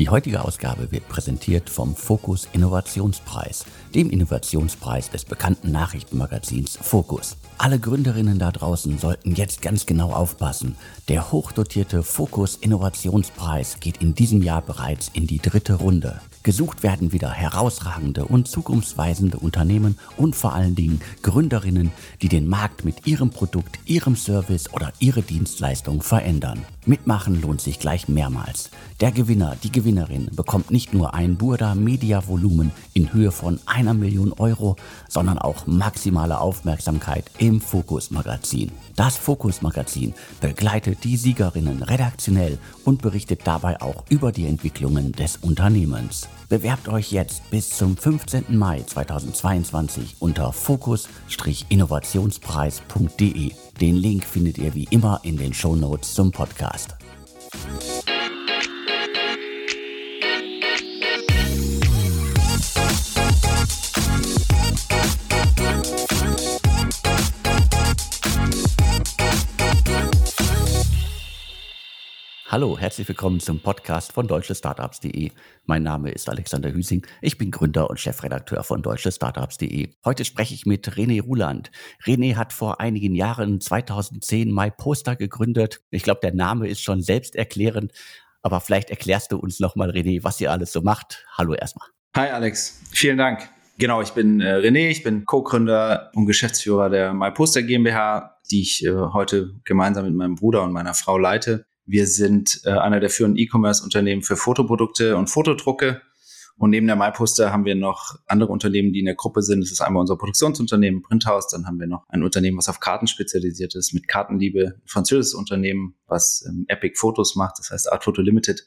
Die heutige Ausgabe wird präsentiert vom Fokus Innovationspreis, dem Innovationspreis des bekannten Nachrichtenmagazins Fokus. Alle Gründerinnen da draußen sollten jetzt ganz genau aufpassen. Der hochdotierte Fokus Innovationspreis geht in diesem Jahr bereits in die dritte Runde. Gesucht werden wieder herausragende und zukunftsweisende Unternehmen und vor allen Dingen Gründerinnen, die den Markt mit ihrem Produkt, ihrem Service oder ihre Dienstleistung verändern. Mitmachen lohnt sich gleich mehrmals. Der Gewinner, die Gewinnerin bekommt nicht nur ein Burda Media Volumen in Höhe von einer Million Euro, sondern auch maximale Aufmerksamkeit im Fokus Magazin. Das Fokus Magazin begleitet die Siegerinnen redaktionell und berichtet dabei auch über die Entwicklungen des Unternehmens. Bewerbt euch jetzt bis zum 15. Mai 2022 unter fokus-innovationspreis.de. Den Link findet ihr wie immer in den Shownotes zum Podcast. Hallo, herzlich willkommen zum Podcast von deutschestartups.de. Mein Name ist Alexander Hüsing. Ich bin Gründer und Chefredakteur von deutschestartups.de. Heute spreche ich mit René Ruland. René hat vor einigen Jahren, 2010, MyPoster gegründet. Ich glaube, der Name ist schon selbsterklärend. Aber vielleicht erklärst du uns nochmal, René, was ihr alles so macht. Hallo erstmal. Hi Alex, vielen Dank. Genau, ich bin äh, René, ich bin Co-Gründer und Geschäftsführer der MyPoster GmbH, die ich äh, heute gemeinsam mit meinem Bruder und meiner Frau leite. Wir sind äh, einer der führenden E-Commerce-Unternehmen für Fotoprodukte und Fotodrucke. Und neben der MyPoster haben wir noch andere Unternehmen, die in der Gruppe sind. Das ist einmal unser Produktionsunternehmen Printhaus. Dann haben wir noch ein Unternehmen, was auf Karten spezialisiert ist, mit Kartenliebe. Ein französisches Unternehmen, was ähm, Epic Fotos macht. Das heißt Art Photo Limited.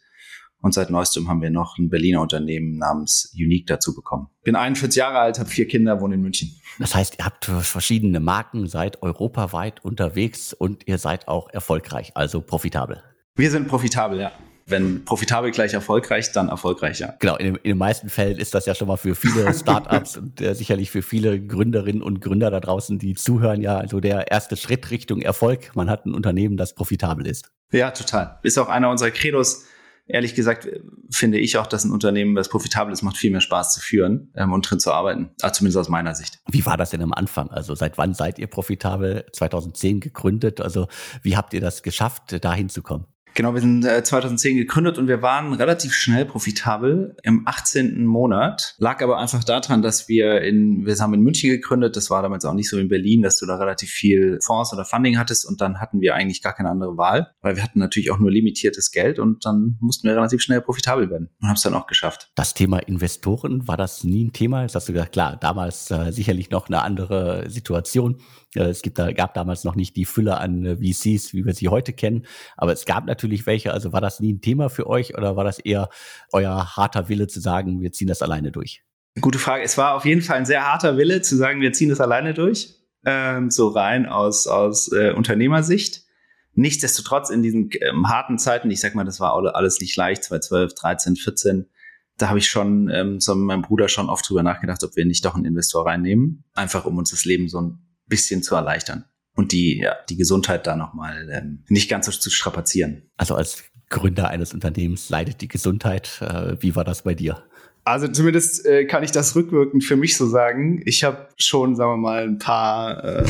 Und seit neuestem haben wir noch ein Berliner Unternehmen namens Unique dazu bekommen. Bin 41 Jahre alt, habe vier Kinder, wohne in München. Das heißt, ihr habt verschiedene Marken, seid europaweit unterwegs und ihr seid auch erfolgreich, also profitabel. Wir sind profitabel, ja. Wenn profitabel gleich erfolgreich, dann erfolgreich, ja. Genau, in, in den meisten Fällen ist das ja schon mal für viele Startups und äh, sicherlich für viele Gründerinnen und Gründer da draußen, die zuhören, ja, also der erste Schritt Richtung Erfolg. Man hat ein Unternehmen, das profitabel ist. Ja, total. Ist auch einer unserer Credos. Ehrlich gesagt finde ich auch, dass ein Unternehmen, das profitabel ist, macht viel mehr Spaß zu führen ähm, und drin zu arbeiten. Also zumindest aus meiner Sicht. Wie war das denn am Anfang? Also seit wann seid ihr profitabel? 2010 gegründet. Also wie habt ihr das geschafft, da hinzukommen? Genau, wir sind äh, 2010 gegründet und wir waren relativ schnell profitabel im 18. Monat. Lag aber einfach daran, dass wir in, wir haben in München gegründet. Das war damals auch nicht so in Berlin, dass du da relativ viel Fonds oder Funding hattest und dann hatten wir eigentlich gar keine andere Wahl, weil wir hatten natürlich auch nur limitiertes Geld und dann mussten wir relativ schnell profitabel werden und haben es dann auch geschafft. Das Thema Investoren, war das nie ein Thema? Jetzt hast du gesagt, klar, damals äh, sicherlich noch eine andere Situation. Äh, es gibt, da, gab damals noch nicht die Fülle an äh, VCs, wie wir sie heute kennen, aber es gab natürlich welche. Also war das nie ein Thema für euch oder war das eher euer harter Wille zu sagen, wir ziehen das alleine durch? Gute Frage. Es war auf jeden Fall ein sehr harter Wille zu sagen, wir ziehen das alleine durch, ähm, so rein aus, aus äh, Unternehmersicht. Nichtsdestotrotz in diesen ähm, harten Zeiten, ich sag mal, das war alles nicht leicht, 2012, 13, 14, da habe ich schon ähm, so mit meinem Bruder schon oft drüber nachgedacht, ob wir nicht doch einen Investor reinnehmen, einfach um uns das Leben so ein bisschen zu erleichtern und die, ja, die Gesundheit da nochmal ähm, nicht ganz so zu strapazieren. Also als Gründer eines Unternehmens leidet die Gesundheit. Äh, wie war das bei dir? Also zumindest äh, kann ich das rückwirkend für mich so sagen. Ich habe schon, sagen wir mal, ein paar, äh,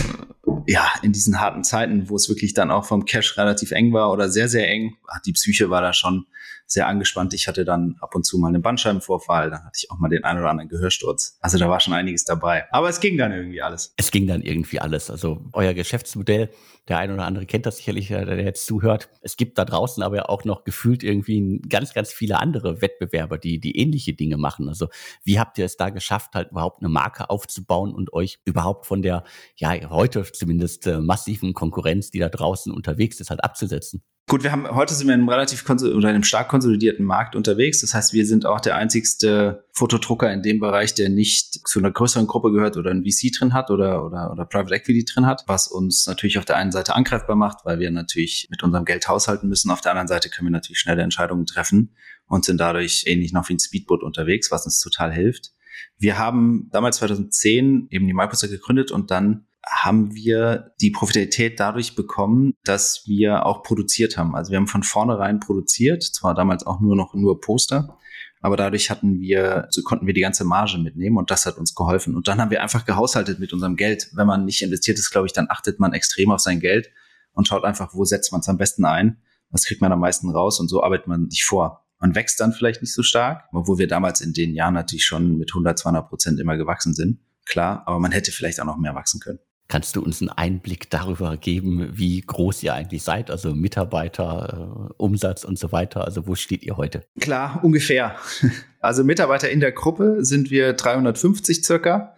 ja, in diesen harten Zeiten, wo es wirklich dann auch vom Cash relativ eng war oder sehr, sehr eng, die Psyche war da schon sehr angespannt. Ich hatte dann ab und zu mal einen Bandscheibenvorfall, dann hatte ich auch mal den einen oder anderen Gehörsturz. Also da war schon einiges dabei. Aber es ging dann irgendwie alles. Es ging dann irgendwie alles. Also euer Geschäftsmodell, der eine oder andere kennt das sicherlich, äh, der jetzt zuhört. Es gibt da draußen aber auch noch gefühlt irgendwie ganz, ganz viele andere Wettbewerber, die, die ähnliche Dinge machen. Also wie habt ihr es da geschafft, halt überhaupt eine Marke aufzubauen und euch überhaupt von der, ja, heute zumindest äh, massiven Konkurrenz, die da draußen unterwegs ist, halt abzusetzen? Gut, wir haben heute sind wir in einem relativ oder einem stark konsolidierten Markt unterwegs. Das heißt, wir sind auch der einzigste Fotodrucker in dem Bereich, der nicht zu einer größeren Gruppe gehört oder ein VC drin hat oder, oder, oder Private Equity drin hat, was uns natürlich auf der einen Seite angreifbar macht, weil wir natürlich mit unserem Geld haushalten müssen. Auf der anderen Seite können wir natürlich schnelle Entscheidungen treffen und sind dadurch ähnlich noch wie ein Speedboot unterwegs, was uns total hilft. Wir haben damals 2010 eben die MyPoster gegründet und dann haben wir die Profitabilität dadurch bekommen, dass wir auch produziert haben. Also wir haben von vornherein produziert, zwar damals auch nur noch nur Poster, aber dadurch hatten wir, so konnten wir die ganze Marge mitnehmen und das hat uns geholfen. Und dann haben wir einfach gehaushaltet mit unserem Geld. Wenn man nicht investiert ist, glaube ich, dann achtet man extrem auf sein Geld und schaut einfach, wo setzt man es am besten ein, was kriegt man am meisten raus und so arbeitet man sich vor. Man wächst dann vielleicht nicht so stark, obwohl wir damals in den Jahren natürlich schon mit 100, 200 Prozent immer gewachsen sind. Klar, aber man hätte vielleicht auch noch mehr wachsen können. Kannst du uns einen Einblick darüber geben, wie groß ihr eigentlich seid? Also Mitarbeiter, äh, Umsatz und so weiter. Also wo steht ihr heute? Klar, ungefähr. Also Mitarbeiter in der Gruppe sind wir 350 circa.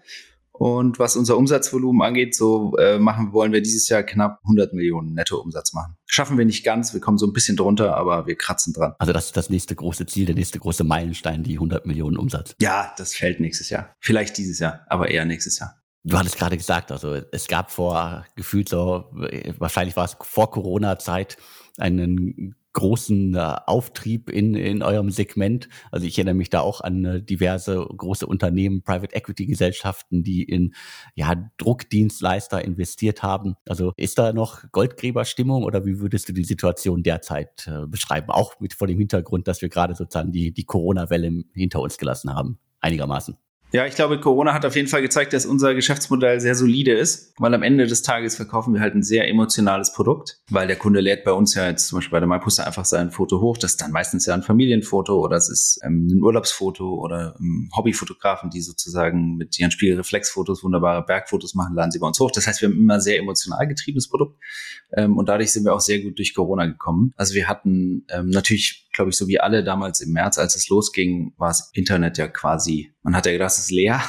Und was unser Umsatzvolumen angeht, so äh, machen wollen wir dieses Jahr knapp 100 Millionen Nettoumsatz machen. Schaffen wir nicht ganz, wir kommen so ein bisschen drunter, aber wir kratzen dran. Also das ist das nächste große Ziel, der nächste große Meilenstein, die 100 Millionen Umsatz. Ja, das fällt nächstes Jahr. Vielleicht dieses Jahr, aber eher nächstes Jahr. Du hattest gerade gesagt, also es gab vor gefühlt so, wahrscheinlich war es vor Corona-Zeit, einen großen äh, Auftrieb in, in eurem Segment. Also ich erinnere mich da auch an äh, diverse große Unternehmen, Private Equity Gesellschaften, die in ja, Druckdienstleister investiert haben. Also ist da noch Goldgräberstimmung oder wie würdest du die Situation derzeit äh, beschreiben? Auch mit vor dem Hintergrund, dass wir gerade sozusagen die, die Corona-Welle hinter uns gelassen haben, einigermaßen. Ja, ich glaube, Corona hat auf jeden Fall gezeigt, dass unser Geschäftsmodell sehr solide ist, weil am Ende des Tages verkaufen wir halt ein sehr emotionales Produkt, weil der Kunde lädt bei uns ja jetzt zum Beispiel bei der MyPoster einfach sein Foto hoch. Das ist dann meistens ja ein Familienfoto oder es ist ähm, ein Urlaubsfoto oder ähm, Hobbyfotografen, die sozusagen mit ihren Spiegelreflexfotos wunderbare Bergfotos machen, laden sie bei uns hoch. Das heißt, wir haben immer sehr emotional getriebenes Produkt ähm, und dadurch sind wir auch sehr gut durch Corona gekommen. Also wir hatten ähm, natürlich glaube ich, so wie alle damals im März, als es losging, war das Internet ja quasi, man hat ja gedacht, es ist leer.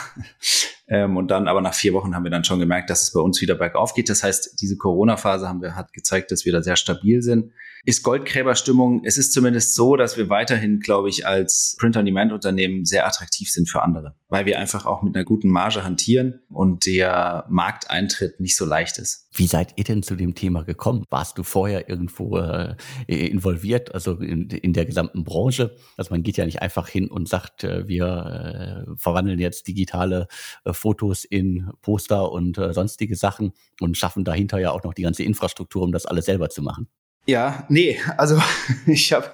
Ähm, und dann, aber nach vier Wochen haben wir dann schon gemerkt, dass es bei uns wieder bergauf geht. Das heißt, diese Corona-Phase haben wir, hat gezeigt, dass wir da sehr stabil sind ist Goldgräberstimmung. Es ist zumindest so, dass wir weiterhin, glaube ich, als Print-on-Demand-Unternehmen sehr attraktiv sind für andere, weil wir einfach auch mit einer guten Marge hantieren und der Markteintritt nicht so leicht ist. Wie seid ihr denn zu dem Thema gekommen? Warst du vorher irgendwo äh, involviert, also in, in, der gesamten Branche? Also man geht ja nicht einfach hin und sagt, äh, wir äh, verwandeln jetzt digitale äh, Fotos in Poster und äh, sonstige Sachen und schaffen dahinter ja auch noch die ganze Infrastruktur, um das alles selber zu machen. Ja, nee, also ich habe,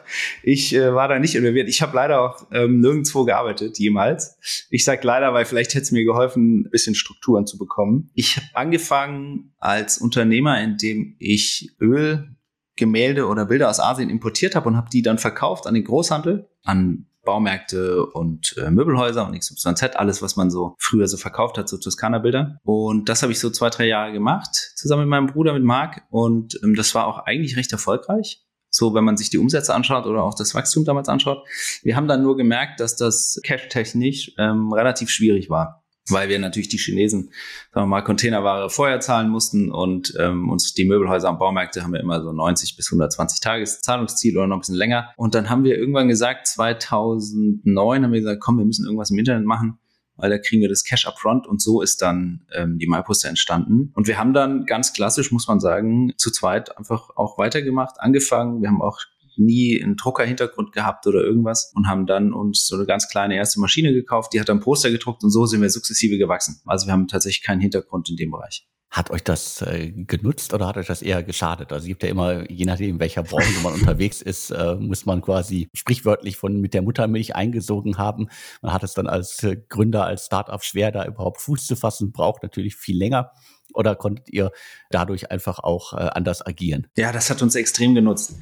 ich äh, war da nicht involviert. Ich habe leider auch ähm, nirgendwo gearbeitet jemals. Ich sag leider, weil vielleicht hätte es mir geholfen, ein bisschen Strukturen zu bekommen. Ich habe angefangen als Unternehmer, indem ich Öl, Gemälde oder Bilder aus Asien importiert habe und habe die dann verkauft an den Großhandel, an Baumärkte und äh, Möbelhäuser und XYZ, alles, was man so früher so verkauft hat, so Toskana-Bilder. Und das habe ich so zwei, drei Jahre gemacht, zusammen mit meinem Bruder, mit Marc. Und ähm, das war auch eigentlich recht erfolgreich. So, wenn man sich die Umsätze anschaut oder auch das Wachstum damals anschaut. Wir haben dann nur gemerkt, dass das cash-technisch ähm, relativ schwierig war weil wir natürlich die Chinesen, sagen wir mal, Containerware vorher zahlen mussten und ähm, uns die Möbelhäuser und Baumärkte haben wir immer so 90 bis 120 Tages Zahlungsziel oder noch ein bisschen länger. Und dann haben wir irgendwann gesagt, 2009 haben wir gesagt, komm, wir müssen irgendwas im Internet machen, weil da kriegen wir das Cash upfront und so ist dann ähm, die MyPoster entstanden. Und wir haben dann ganz klassisch, muss man sagen, zu zweit einfach auch weitergemacht, angefangen. Wir haben auch nie einen Druckerhintergrund gehabt oder irgendwas und haben dann uns so eine ganz kleine erste Maschine gekauft, die hat dann Poster gedruckt und so sind wir sukzessive gewachsen. Also wir haben tatsächlich keinen Hintergrund in dem Bereich. Hat euch das äh, genutzt oder hat euch das eher geschadet? Also es gibt ja immer, je nachdem, in welcher Branche man unterwegs ist, äh, muss man quasi sprichwörtlich von mit der Muttermilch eingesogen haben. Man hat es dann als äh, Gründer, als Startup schwer, da überhaupt Fuß zu fassen, braucht natürlich viel länger. Oder konntet ihr dadurch einfach auch äh, anders agieren? Ja, das hat uns extrem genutzt,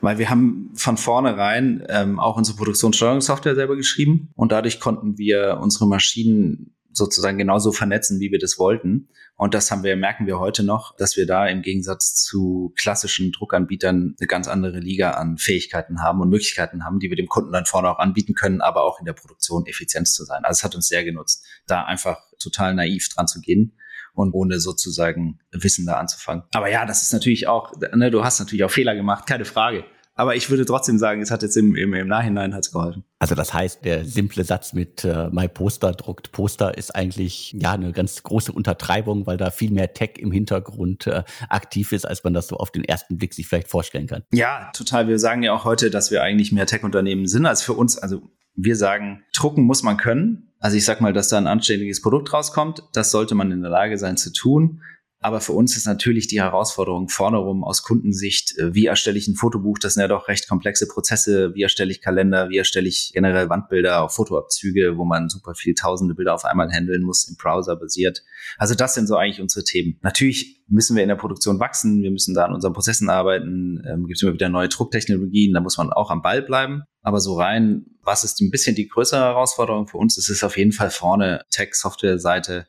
weil wir haben von vornherein ähm, auch unsere Produktionssteuerungssoftware selber geschrieben und dadurch konnten wir unsere Maschinen sozusagen genauso vernetzen, wie wir das wollten. Und das haben wir, merken wir heute noch, dass wir da im Gegensatz zu klassischen Druckanbietern eine ganz andere Liga an Fähigkeiten haben und Möglichkeiten haben, die wir dem Kunden dann vorne auch anbieten können, aber auch in der Produktion effizient zu sein. Also es hat uns sehr genutzt, da einfach total naiv dran zu gehen und ohne sozusagen Wissen da anzufangen. Aber ja, das ist natürlich auch, ne, du hast natürlich auch Fehler gemacht, keine Frage. Aber ich würde trotzdem sagen, es hat jetzt im, im, im Nachhinein hat's geholfen. Also das heißt, der simple Satz mit äh, My Poster druckt Poster ist eigentlich ja eine ganz große Untertreibung, weil da viel mehr Tech im Hintergrund äh, aktiv ist, als man das so auf den ersten Blick sich vielleicht vorstellen kann. Ja, total. Wir sagen ja auch heute, dass wir eigentlich mehr Tech-Unternehmen sind als für uns. Also wir sagen, drucken muss man können. Also ich sag mal, dass da ein anständiges Produkt rauskommt, das sollte man in der Lage sein zu tun. Aber für uns ist natürlich die Herausforderung vorne rum aus Kundensicht, äh, wie erstelle ich ein Fotobuch? Das sind ja doch recht komplexe Prozesse. Wie erstelle ich Kalender? Wie erstelle ich generell Wandbilder, auch Fotoabzüge, wo man super viel tausende Bilder auf einmal handeln muss, im Browser basiert. Also das sind so eigentlich unsere Themen. Natürlich müssen wir in der Produktion wachsen. Wir müssen da an unseren Prozessen arbeiten. Ähm, Gibt es immer wieder neue Drucktechnologien. Da muss man auch am Ball bleiben. Aber so rein, was ist ein bisschen die größere Herausforderung für uns? Es ist auf jeden Fall vorne Tech-Software-Seite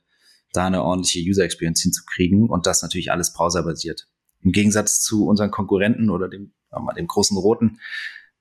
da eine ordentliche User Experience hinzukriegen und das natürlich alles browserbasiert. Im Gegensatz zu unseren Konkurrenten oder dem, dem großen Roten,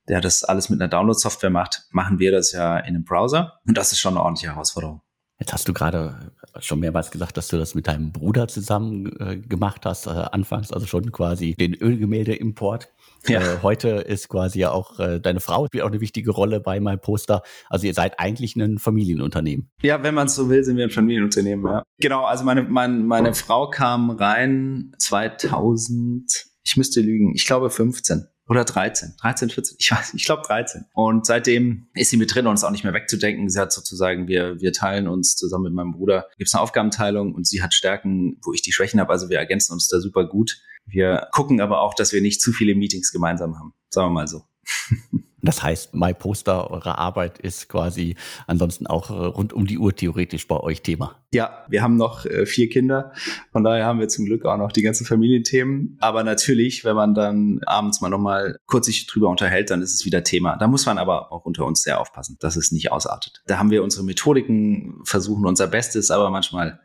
der das alles mit einer Download-Software macht, machen wir das ja in einem Browser und das ist schon eine ordentliche Herausforderung. Jetzt hast du gerade schon mehrmals gesagt, dass du das mit deinem Bruder zusammen äh, gemacht hast, äh, anfangs, also schon quasi den Ölgemälde-Import. Ja. Äh, heute ist quasi ja auch äh, deine Frau spielt auch eine wichtige Rolle bei My Poster. Also ihr seid eigentlich ein Familienunternehmen. Ja, wenn man es so will, sind wir ein Familienunternehmen, ja. Genau, also meine, mein, meine Frau kam rein 2000, ich müsste lügen, ich glaube 15 oder 13, 13, 14, ich weiß, ich glaube 13. Und seitdem ist sie mit drin und ist auch nicht mehr wegzudenken. Sie hat sozusagen, wir, wir teilen uns zusammen mit meinem Bruder, gibt es eine Aufgabenteilung und sie hat Stärken, wo ich die Schwächen habe. Also wir ergänzen uns da super gut. Wir gucken aber auch, dass wir nicht zu viele Meetings gemeinsam haben. Sagen wir mal so. Das heißt, MyPoster, eure Arbeit ist quasi ansonsten auch äh, rund um die Uhr theoretisch bei euch Thema. Ja, wir haben noch äh, vier Kinder. Von daher haben wir zum Glück auch noch die ganzen Familienthemen. Aber natürlich, wenn man dann abends mal nochmal kurz sich drüber unterhält, dann ist es wieder Thema. Da muss man aber auch unter uns sehr aufpassen, dass es nicht ausartet. Da haben wir unsere Methodiken, versuchen unser Bestes, aber manchmal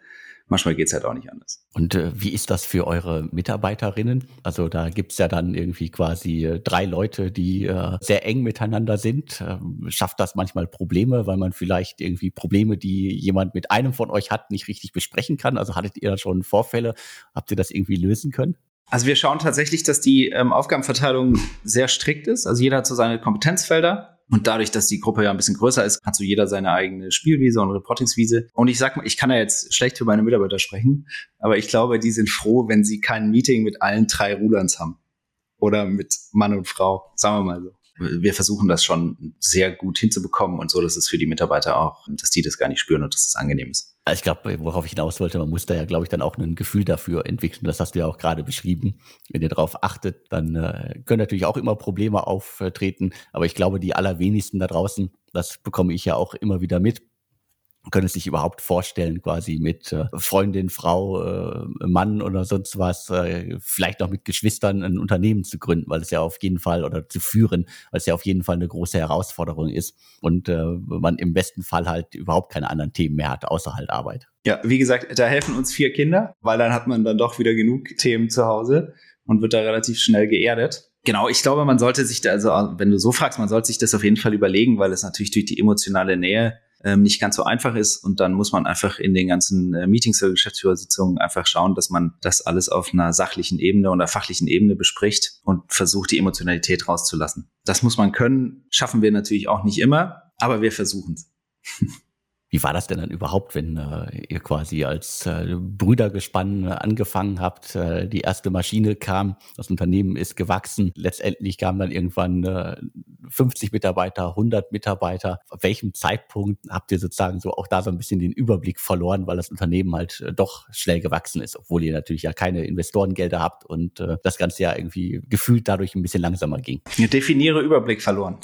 manchmal geht's halt auch nicht anders. Und äh, wie ist das für eure Mitarbeiterinnen? Also da gibt's ja dann irgendwie quasi äh, drei Leute, die äh, sehr eng miteinander sind. Ähm, schafft das manchmal Probleme, weil man vielleicht irgendwie Probleme, die jemand mit einem von euch hat, nicht richtig besprechen kann? Also hattet ihr da schon Vorfälle? Habt ihr das irgendwie lösen können? Also wir schauen tatsächlich, dass die ähm, Aufgabenverteilung sehr strikt ist. Also jeder hat so seine Kompetenzfelder. Und dadurch, dass die Gruppe ja ein bisschen größer ist, hat so jeder seine eigene Spielwiese und Reportingswiese. Und ich sag mal, ich kann ja jetzt schlecht für meine Mitarbeiter sprechen, aber ich glaube, die sind froh, wenn sie kein Meeting mit allen drei Rulands haben. Oder mit Mann und Frau, sagen wir mal so wir versuchen das schon sehr gut hinzubekommen und so, dass es für die Mitarbeiter auch, dass die das gar nicht spüren und dass es angenehm ist. Also ich glaube, worauf ich hinaus wollte, man muss da ja, glaube ich, dann auch ein Gefühl dafür entwickeln. Das hast du ja auch gerade beschrieben. Wenn ihr darauf achtet, dann äh, können natürlich auch immer Probleme auftreten. Aber ich glaube, die allerwenigsten da draußen, das bekomme ich ja auch immer wieder mit, können es sich überhaupt vorstellen, quasi mit äh, Freundin, Frau, äh, Mann oder sonst was, äh, vielleicht noch mit Geschwistern ein Unternehmen zu gründen, weil es ja auf jeden Fall oder zu führen, weil es ja auf jeden Fall eine große Herausforderung ist und man im besten Fall halt überhaupt keine anderen Themen mehr hat, außer halt Arbeit. Ja, wie gesagt, da helfen uns vier Kinder, weil dann hat man dann doch wieder genug Themen zu Hause und wird da relativ schnell geerdet. Genau, ich glaube, man sollte sich da, also wenn du so fragst, man sollte sich das auf jeden Fall überlegen, weil es natürlich durch die emotionale Nähe ähm, nicht ganz so einfach ist. Und dann muss man einfach in den ganzen äh, Meetings oder Geschäftsführersitzungen einfach schauen, dass man das alles auf einer sachlichen Ebene oder fachlichen Ebene bespricht und versucht, die Emotionalität rauszulassen. Das muss man können, schaffen wir natürlich auch nicht immer, aber wir versuchen es. Wie war das denn dann überhaupt, wenn äh, ihr quasi als äh, Brüdergespann äh, angefangen habt? Äh, die erste Maschine kam, das Unternehmen ist gewachsen. Letztendlich kamen dann irgendwann äh, 50 Mitarbeiter, 100 Mitarbeiter. Auf welchem Zeitpunkt habt ihr sozusagen so auch da so ein bisschen den Überblick verloren, weil das Unternehmen halt äh, doch schnell gewachsen ist, obwohl ihr natürlich ja keine Investorengelder habt und äh, das Ganze ja irgendwie gefühlt dadurch ein bisschen langsamer ging? Ich definiere Überblick verloren.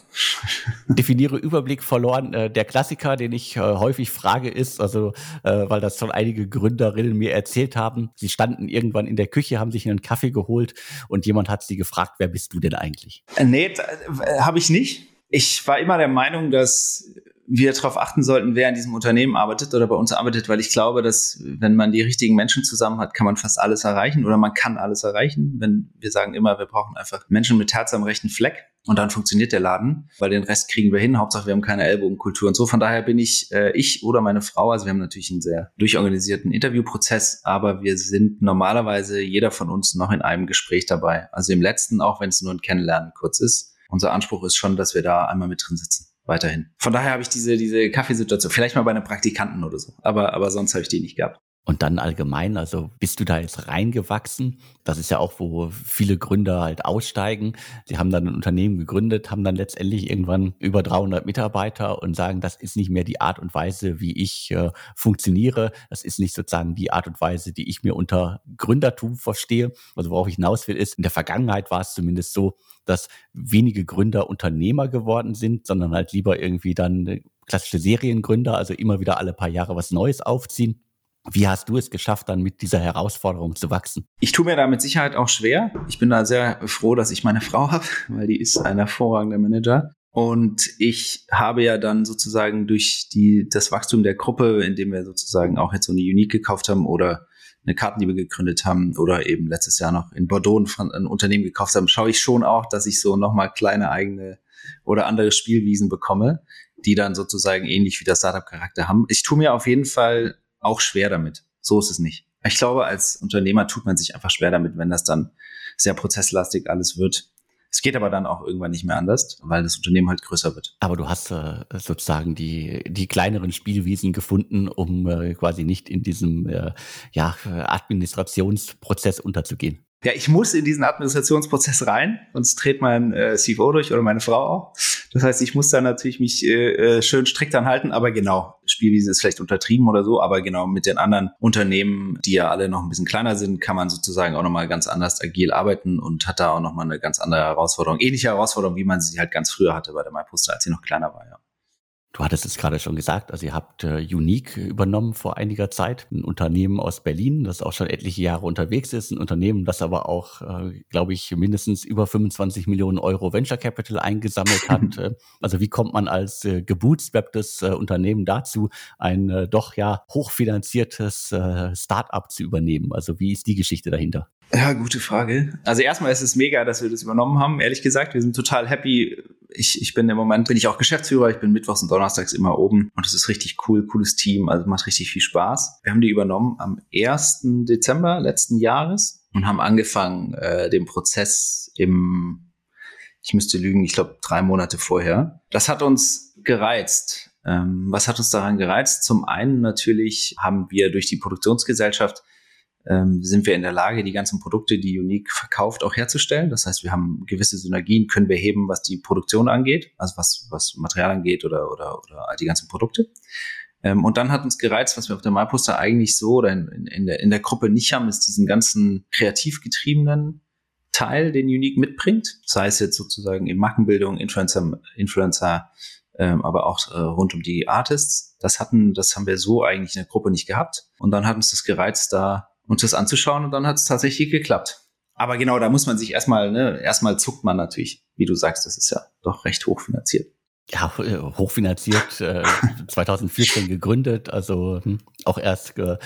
definiere Überblick verloren. Äh, der Klassiker, den ich äh, häufig häufig frage ist, also äh, weil das schon einige Gründerinnen mir erzählt haben, sie standen irgendwann in der Küche, haben sich einen Kaffee geholt und jemand hat sie gefragt, wer bist du denn eigentlich? Äh, nee, äh, habe ich nicht. Ich war immer der Meinung, dass wir darauf achten sollten, wer in diesem Unternehmen arbeitet oder bei uns arbeitet, weil ich glaube, dass wenn man die richtigen Menschen zusammen hat, kann man fast alles erreichen oder man kann alles erreichen. Wenn wir sagen immer, wir brauchen einfach Menschen mit Herz am rechten Fleck und dann funktioniert der Laden, weil den Rest kriegen wir hin. Hauptsache, wir haben keine Ellbogenkultur und so. Von daher bin ich, äh, ich oder meine Frau, also wir haben natürlich einen sehr durchorganisierten Interviewprozess, aber wir sind normalerweise jeder von uns noch in einem Gespräch dabei. Also im letzten, auch wenn es nur ein Kennenlernen kurz ist. Unser Anspruch ist schon, dass wir da einmal mit drin sitzen weiterhin. Von daher habe ich diese, diese Kaffeesituation, vielleicht mal bei einem Praktikanten oder so, aber, aber sonst habe ich die nicht gehabt. Und dann allgemein, also bist du da jetzt reingewachsen? Das ist ja auch, wo viele Gründer halt aussteigen. Sie haben dann ein Unternehmen gegründet, haben dann letztendlich irgendwann über 300 Mitarbeiter und sagen, das ist nicht mehr die Art und Weise, wie ich äh, funktioniere. Das ist nicht sozusagen die Art und Weise, die ich mir unter Gründertum verstehe. Also worauf ich hinaus will, ist, in der Vergangenheit war es zumindest so, dass wenige Gründer Unternehmer geworden sind, sondern halt lieber irgendwie dann klassische Seriengründer, also immer wieder alle paar Jahre was Neues aufziehen. Wie hast du es geschafft, dann mit dieser Herausforderung zu wachsen? Ich tue mir da mit Sicherheit auch schwer. Ich bin da sehr froh, dass ich meine Frau habe, weil die ist ein hervorragender Manager. Und ich habe ja dann sozusagen durch die, das Wachstum der Gruppe, indem wir sozusagen auch jetzt so eine Unique gekauft haben oder eine Kartenliebe gegründet haben oder eben letztes Jahr noch in Bordeaux ein, Unternehmen gekauft haben, schaue ich schon auch, dass ich so nochmal kleine eigene oder andere Spielwiesen bekomme, die dann sozusagen ähnlich wie das Startup-Charakter haben. Ich tue mir auf jeden Fall auch schwer damit. So ist es nicht. Ich glaube, als Unternehmer tut man sich einfach schwer damit, wenn das dann sehr prozesslastig alles wird. Es geht aber dann auch irgendwann nicht mehr anders, weil das Unternehmen halt größer wird. Aber du hast äh, sozusagen die, die kleineren Spielwiesen gefunden, um äh, quasi nicht in diesem äh, ja, Administrationsprozess unterzugehen. Ja, ich muss in diesen Administrationsprozess rein, sonst dreht mein äh, CFO durch oder meine Frau auch. Das heißt, ich muss da natürlich mich äh, äh, schön strikt anhalten, aber genau, Spielwiese ist vielleicht untertrieben oder so, aber genau mit den anderen Unternehmen, die ja alle noch ein bisschen kleiner sind, kann man sozusagen auch nochmal ganz anders agil arbeiten und hat da auch nochmal eine ganz andere Herausforderung, ähnliche Herausforderung, wie man sie halt ganz früher hatte bei der MyPoster, als sie noch kleiner war, ja. Du hattest es gerade schon gesagt, also ihr habt äh, Unique übernommen vor einiger Zeit, ein Unternehmen aus Berlin, das auch schon etliche Jahre unterwegs ist, ein Unternehmen, das aber auch, äh, glaube ich, mindestens über 25 Millionen Euro Venture Capital eingesammelt hat. Äh, also wie kommt man als äh, gebootstrapptes äh, Unternehmen dazu, ein äh, doch ja hochfinanziertes äh, Startup zu übernehmen? Also wie ist die Geschichte dahinter? Ja, gute Frage. Also erstmal ist es mega, dass wir das übernommen haben. Ehrlich gesagt, wir sind total happy. Ich, ich bin im Moment, bin ich auch Geschäftsführer. Ich bin mittwochs und donnerstags immer oben und es ist richtig cool, cooles Team. Also macht richtig viel Spaß. Wir haben die übernommen am 1. Dezember letzten Jahres und haben angefangen, äh, den Prozess im, ich müsste lügen, ich glaube drei Monate vorher. Das hat uns gereizt. Ähm, was hat uns daran gereizt? Zum einen natürlich haben wir durch die Produktionsgesellschaft ähm, sind wir in der Lage, die ganzen Produkte, die Unique verkauft, auch herzustellen. Das heißt, wir haben gewisse Synergien, können wir heben, was die Produktion angeht, also was, was Material angeht oder, oder, oder die ganzen Produkte. Ähm, und dann hat uns gereizt, was wir auf der MyPoster eigentlich so oder in, in, in, der, in der Gruppe nicht haben, ist diesen ganzen kreativ getriebenen Teil, den Unique mitbringt. Sei es jetzt sozusagen in Markenbildung, Influencer, Influencer ähm, aber auch äh, rund um die Artists. Das hatten, das haben wir so eigentlich in der Gruppe nicht gehabt. Und dann hat uns das gereizt, da uns das anzuschauen und dann hat es tatsächlich geklappt. Aber genau, da muss man sich erstmal, ne, erstmal zuckt man natürlich, wie du sagst, das ist ja doch recht hochfinanziert. Ja, äh, hochfinanziert, äh, 2014 gegründet, also hm, auch erst, äh,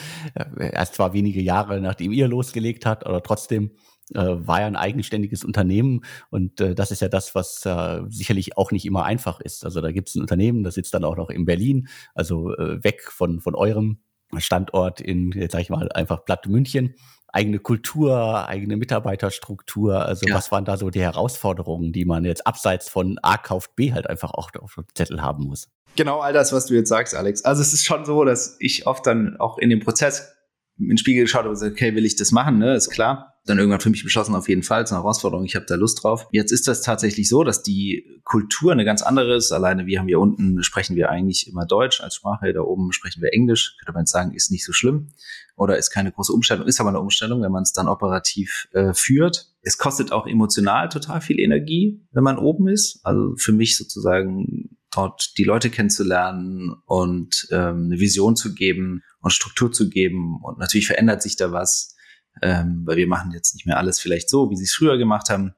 erst zwar wenige Jahre nachdem ihr losgelegt habt, aber trotzdem äh, war ja ein eigenständiges Unternehmen und äh, das ist ja das, was äh, sicherlich auch nicht immer einfach ist. Also da gibt es ein Unternehmen, das sitzt dann auch noch in Berlin, also äh, weg von, von eurem Standort in, sag ich mal, einfach Platt München. Eigene Kultur, eigene Mitarbeiterstruktur. Also ja. was waren da so die Herausforderungen, die man jetzt abseits von A kauft B halt einfach auch auf dem Zettel haben muss? Genau all das, was du jetzt sagst, Alex. Also es ist schon so, dass ich oft dann auch in dem Prozess in den Spiegel geschaut und gesagt, okay, will ich das machen, ne? Ist klar dann irgendwann für mich beschlossen, auf jeden Fall, ist eine Herausforderung, ich habe da Lust drauf. Jetzt ist das tatsächlich so, dass die Kultur eine ganz andere ist. Alleine wir haben hier unten, sprechen wir eigentlich immer Deutsch als Sprache, da oben sprechen wir Englisch. Könnte man jetzt sagen, ist nicht so schlimm oder ist keine große Umstellung, ist aber eine Umstellung, wenn man es dann operativ äh, führt. Es kostet auch emotional total viel Energie, wenn man oben ist. Also für mich sozusagen dort die Leute kennenzulernen und ähm, eine Vision zu geben und Struktur zu geben. Und natürlich verändert sich da was ähm, weil wir machen jetzt nicht mehr alles vielleicht so, wie sie es früher gemacht haben.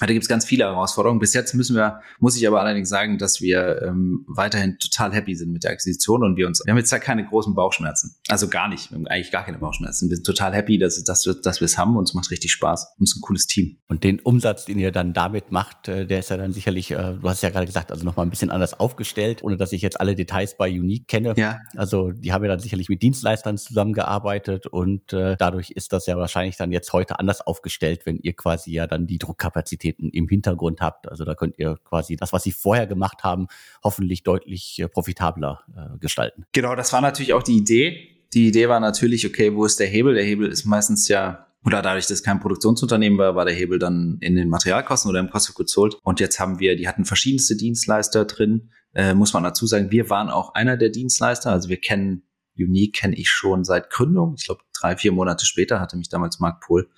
Da gibt es ganz viele Herausforderungen. Bis jetzt müssen wir, muss ich aber allerdings sagen, dass wir ähm, weiterhin total happy sind mit der Akquisition und wir uns, wir haben jetzt da keine großen Bauchschmerzen. Also gar nicht. Wir haben eigentlich gar keine Bauchschmerzen. Wir sind total happy, dass, dass, wir, dass wir es haben und es macht richtig Spaß. Und es ist ein cooles Team. Und den Umsatz, den ihr dann damit macht, äh, der ist ja dann sicherlich, äh, du hast ja gerade gesagt, also nochmal ein bisschen anders aufgestellt, ohne dass ich jetzt alle Details bei Unique kenne. Ja. Also die haben ja dann sicherlich mit Dienstleistern zusammengearbeitet und äh, dadurch ist das ja wahrscheinlich dann jetzt heute anders aufgestellt, wenn ihr quasi ja dann die Druckkapazität Kapazitäten im Hintergrund habt. Also da könnt ihr quasi das, was sie vorher gemacht haben, hoffentlich deutlich äh, profitabler äh, gestalten. Genau, das war natürlich auch die Idee. Die Idee war natürlich, okay, wo ist der Hebel? Der Hebel ist meistens ja oder dadurch, dass kein Produktionsunternehmen war, war der Hebel dann in den Materialkosten oder im Cost of Goods Sold. Und jetzt haben wir, die hatten verschiedenste Dienstleister drin. Äh, muss man dazu sagen, wir waren auch einer der Dienstleister. Also wir kennen Unique, kenne ich schon seit Gründung. Ich glaube, drei, vier Monate später hatte mich damals Mark Pohl,